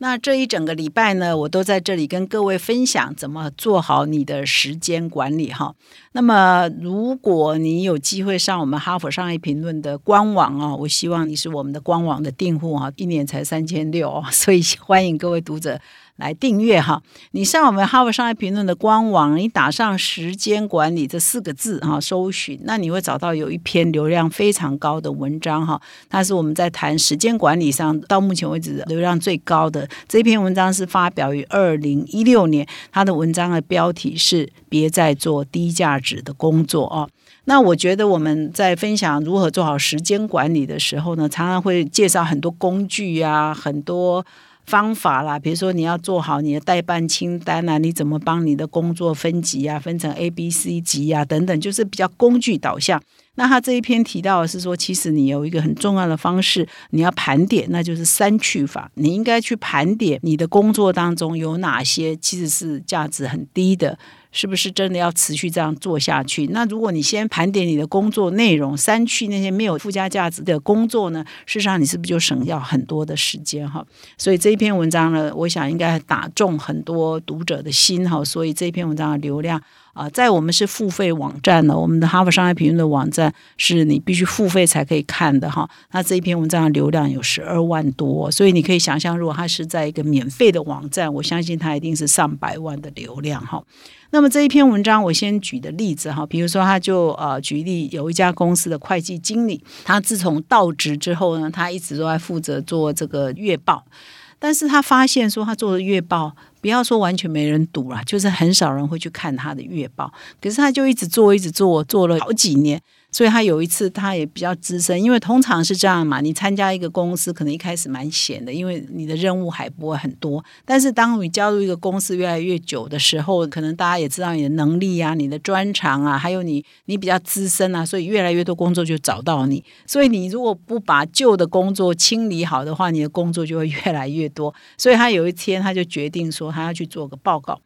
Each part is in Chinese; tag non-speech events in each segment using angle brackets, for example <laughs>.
那这一整个礼拜呢，我都在这里跟各位分享怎么做好你的时间管理哈。那么，如果你有机会上我们哈佛商业评论的官网啊，我希望你是我们的官网的订户哈，一年才三千六哦，所以欢迎各位读者。来订阅哈，你上我们哈佛商业评论的官网，你打上“时间管理”这四个字哈，搜寻，那你会找到有一篇流量非常高的文章哈，它是我们在谈时间管理上到目前为止流量最高的这篇文章是发表于二零一六年，它的文章的标题是“别再做低价值的工作”哦。那我觉得我们在分享如何做好时间管理的时候呢，常常会介绍很多工具呀，很多。方法啦，比如说你要做好你的代办清单啊，你怎么帮你的工作分级啊，分成 A、B、C 级啊等等，就是比较工具导向。那他这一篇提到的是说，其实你有一个很重要的方式，你要盘点，那就是三去法。你应该去盘点你的工作当中有哪些其实是价值很低的。是不是真的要持续这样做下去？那如果你先盘点你的工作内容，删去那些没有附加价值的工作呢？事实上，你是不是就省掉很多的时间哈？所以这一篇文章呢，我想应该打中很多读者的心哈。所以这篇文章的流量啊，在我们是付费网站呢，我们的哈佛商业评论的网站是你必须付费才可以看的哈。那这一篇文章的流量有十二万多，所以你可以想象，如果它是在一个免费的网站，我相信它一定是上百万的流量哈。那么那么这一篇文章，我先举的例子哈，比如说他就呃举例有一家公司的会计经理，他自从到职之后呢，他一直都在负责做这个月报，但是他发现说他做的月报，不要说完全没人读了，就是很少人会去看他的月报，可是他就一直做，一直做，做了好几年。所以他有一次，他也比较资深，因为通常是这样嘛。你参加一个公司，可能一开始蛮闲的，因为你的任务还不会很多。但是当你加入一个公司越来越久的时候，可能大家也知道你的能力啊、你的专长啊，还有你你比较资深啊，所以越来越多工作就找到你。所以你如果不把旧的工作清理好的话，你的工作就会越来越多。所以他有一天，他就决定说，他要去做个报告。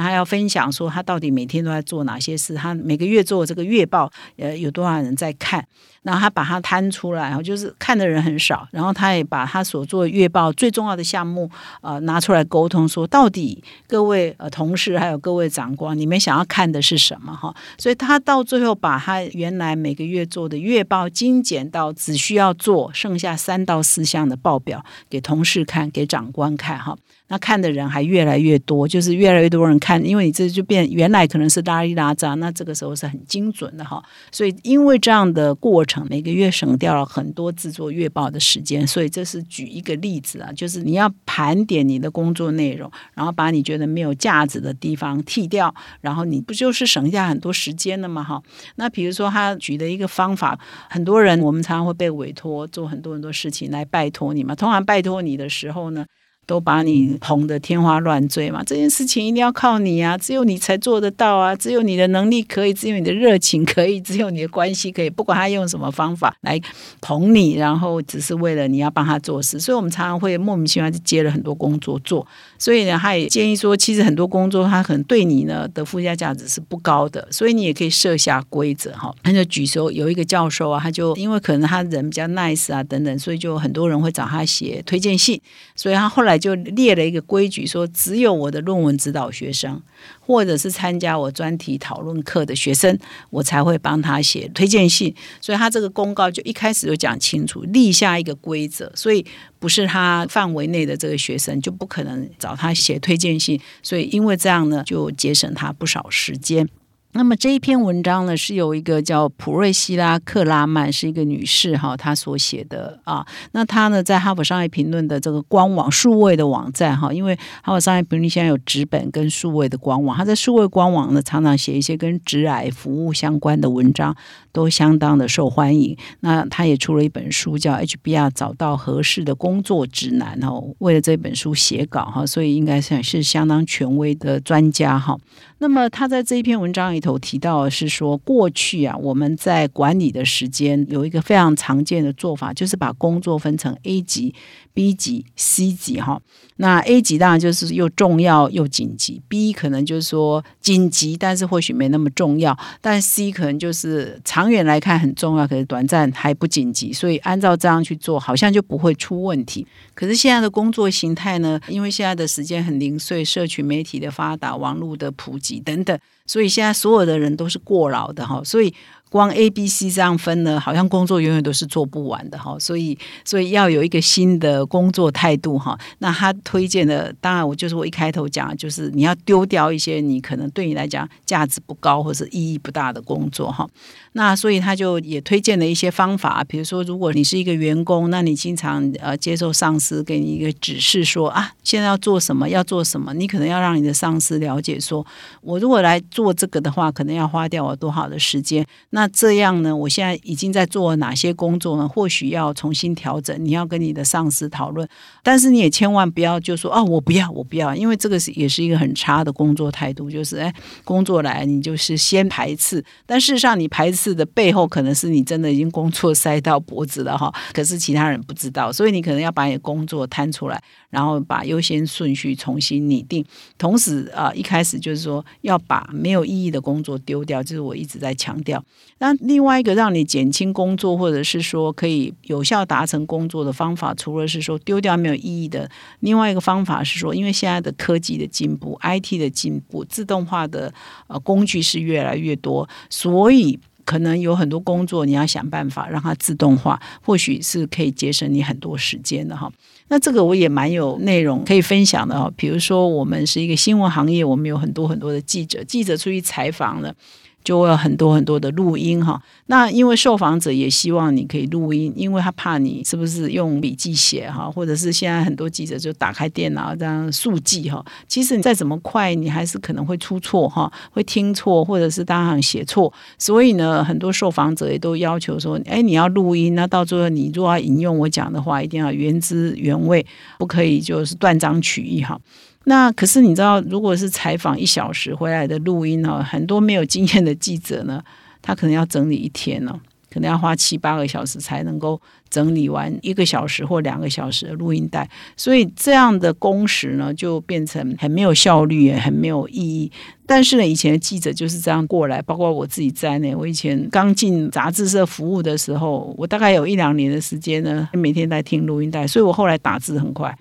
他要分享说他到底每天都在做哪些事，他每个月做这个月报，呃，有多少人在看？然后他把它摊出来，然后就是看的人很少。然后他也把他所做的月报最重要的项目，呃，拿出来沟通，说到底各位呃同事还有各位长官，你们想要看的是什么？哈，所以他到最后把他原来每个月做的月报精简到只需要做剩下三到四项的报表给同事看，给长官看，哈。那看的人还越来越多，就是越来越多人看，因为你这就变原来可能是拉一拉杂，那这个时候是很精准的哈。所以因为这样的过程，每个月省掉了很多制作月报的时间。所以这是举一个例子啊，就是你要盘点你的工作内容，然后把你觉得没有价值的地方剔掉，然后你不就是省下很多时间了吗？哈。那比如说他举的一个方法，很多人我们常常会被委托做很多很多事情来拜托你嘛。通常拜托你的时候呢？都把你捧得天花乱坠嘛？这件事情一定要靠你啊，只有你才做得到啊，只有你的能力可以，只有你的热情可以，<laughs> 只有你的关系可以。不管他用什么方法来捧你，然后只是为了你要帮他做事，所以我们常常会莫名其妙就接了很多工作做。所以呢，他也建议说，其实很多工作他可能对你呢的附加价值是不高的，所以你也可以设下规则哈。他就举说有一个教授啊，他就因为可能他人比较 nice 啊等等，所以就很多人会找他写推荐信，所以他后来。就列了一个规矩，说只有我的论文指导学生，或者是参加我专题讨论课的学生，我才会帮他写推荐信。所以他这个公告就一开始就讲清楚，立下一个规则，所以不是他范围内的这个学生就不可能找他写推荐信。所以因为这样呢，就节省他不少时间。那么这一篇文章呢，是有一个叫普瑞希拉克拉曼，是一个女士哈，她所写的啊。那她呢，在哈佛商业评论的这个官网数位的网站哈，因为哈佛商业评论现在有纸本跟数位的官网，她在数位官网呢，常常写一些跟直癌服务相关的文章，都相当的受欢迎。那她也出了一本书，叫《HBR 找到合适的工作指南》哦，为了这本书写稿哈，所以应该算是相当权威的专家哈。那么他在这一篇文章里头提到的是说，过去啊，我们在管理的时间有一个非常常见的做法，就是把工作分成 A 级、B 级、C 级哈。那 A 级当然就是又重要又紧急，B 可能就是说紧急，但是或许没那么重要，但 C 可能就是长远来看很重要，可是短暂还不紧急，所以按照这样去做，好像就不会出问题。可是现在的工作形态呢，因为现在的时间很零碎，社群媒体的发达，网络的普及等等，所以现在所有的人都是过劳的哈，所以。光 A、B、C 这样分呢，好像工作永远都是做不完的哈，所以所以要有一个新的工作态度哈。那他推荐的，当然我就是我一开头讲，就是你要丢掉一些你可能对你来讲价值不高或者意义不大的工作哈。那所以他就也推荐了一些方法，比如说，如果你是一个员工，那你经常呃接受上司给你一个指示，说啊，现在要做什么，要做什么，你可能要让你的上司了解，说我如果来做这个的话，可能要花掉我多少的时间。那那这样呢，我现在已经在做哪些工作呢？或许要重新调整，你要跟你的上司讨论。但是你也千万不要就说啊，我不要，我不要，因为这个是也是一个很差的工作态度，就是哎，工作来你就是先排斥，但事实上你排斥。的背后可能是你真的已经工作塞到脖子了哈，可是其他人不知道，所以你可能要把你的工作摊出来，然后把优先顺序重新拟定。同时啊，一开始就是说要把没有意义的工作丢掉，就是我一直在强调。那另外一个让你减轻工作，或者是说可以有效达成工作的方法，除了是说丢掉没有意义的，另外一个方法是说，因为现在的科技的进步，IT 的进步，自动化的呃工具是越来越多，所以。可能有很多工作，你要想办法让它自动化，或许是可以节省你很多时间的哈。那这个我也蛮有内容可以分享的哈。比如说，我们是一个新闻行业，我们有很多很多的记者，记者出去采访了。就会有很多很多的录音哈，那因为受访者也希望你可以录音，因为他怕你是不是用笔记写哈，或者是现在很多记者就打开电脑这样速记哈，其实你再怎么快，你还是可能会出错哈，会听错，或者是当场写错，所以呢，很多受访者也都要求说，哎，你要录音，那到最后你如果要引用我讲的话，一定要原汁原为，不可以就是断章取义哈。那可是你知道，如果是采访一小时回来的录音呢，很多没有经验的记者呢，他可能要整理一天呢，可能要花七八个小时才能够整理完一个小时或两个小时的录音带，所以这样的工时呢，就变成很没有效率，也很没有意义。但是呢，以前的记者就是这样过来，包括我自己在内。我以前刚进杂志社服务的时候，我大概有一两年的时间呢，每天在听录音带，所以我后来打字很快。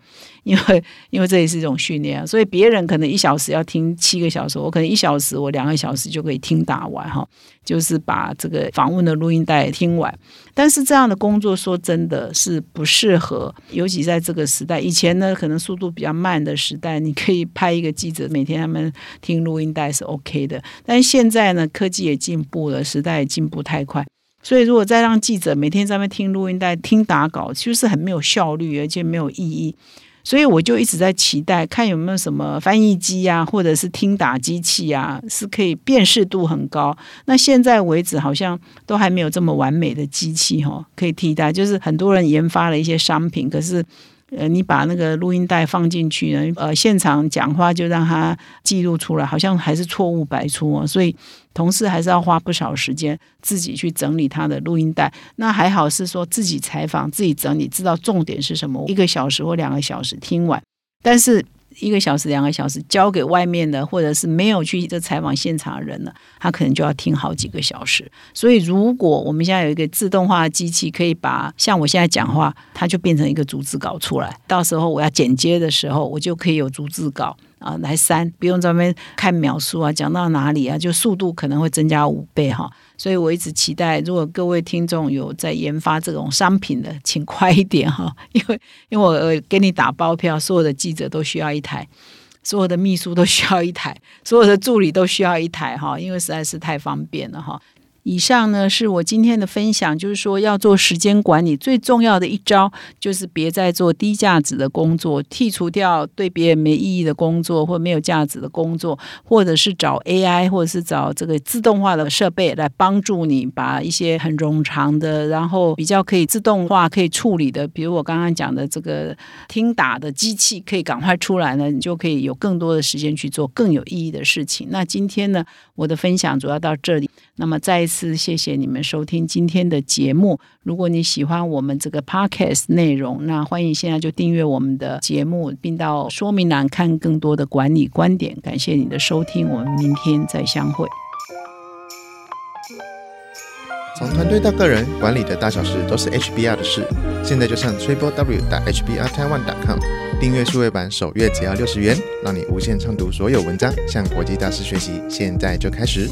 因为 <laughs> 因为这也是一种训练啊，所以别人可能一小时要听七个小时，我可能一小时我两个小时就可以听打完哈，就是把这个访问的录音带听完。但是这样的工作说真的是不适合，尤其在这个时代。以前呢，可能速度比较慢的时代，你可以派一个记者每天他们听录音带是 OK 的。但是现在呢，科技也进步了，时代也进步太快，所以如果再让记者每天在那边听录音带、听打稿，就是很没有效率，而且没有意义。所以我就一直在期待，看有没有什么翻译机啊，或者是听打机器啊，是可以辨识度很高。那现在为止，好像都还没有这么完美的机器哈，可以替代。就是很多人研发了一些商品，可是。呃，你把那个录音带放进去呢，呃，现场讲话就让他记录出来，好像还是错误百出哦。所以同事还是要花不少时间自己去整理他的录音带。那还好是说自己采访、自己整理，知道重点是什么，一个小时或两个小时听完。但是。一个小时、两个小时交给外面的，或者是没有去这采访现场的人呢，他可能就要听好几个小时。所以，如果我们现在有一个自动化的机器，可以把像我现在讲话，它就变成一个逐字稿出来。到时候我要剪接的时候，我就可以有逐字稿啊来删，不用在那边看描述啊，讲到哪里啊，就速度可能会增加五倍哈。所以我一直期待，如果各位听众有在研发这种商品的，请快一点哈，<laughs> 因为因为我给你打包票，所有的记者都需要一台，所有的秘书都需要一台，所有的助理都需要一台哈，因为实在是太方便了哈。以上呢是我今天的分享，就是说要做时间管理最重要的一招，就是别再做低价值的工作，剔除掉对别人没意义的工作或没有价值的工作，或者是找 AI 或者是找这个自动化的设备来帮助你把一些很冗长的，然后比较可以自动化可以处理的，比如我刚刚讲的这个听打的机器，可以赶快出来呢，你就可以有更多的时间去做更有意义的事情。那今天呢，我的分享主要到这里。那么再一次是谢谢你们收听今天的节目。如果你喜欢我们这个 podcast 内容，那欢迎现在就订阅我们的节目，并到说明栏看更多的管理观点。感谢你的收听，我们明天再相会。从团队到个人，管理的大小事都是 HBR 的事。现在就上 triple w 打 HBR Taiwan com 订阅数位版，首月只要六十元，让你无限畅读所有文章，向国际大师学习。现在就开始。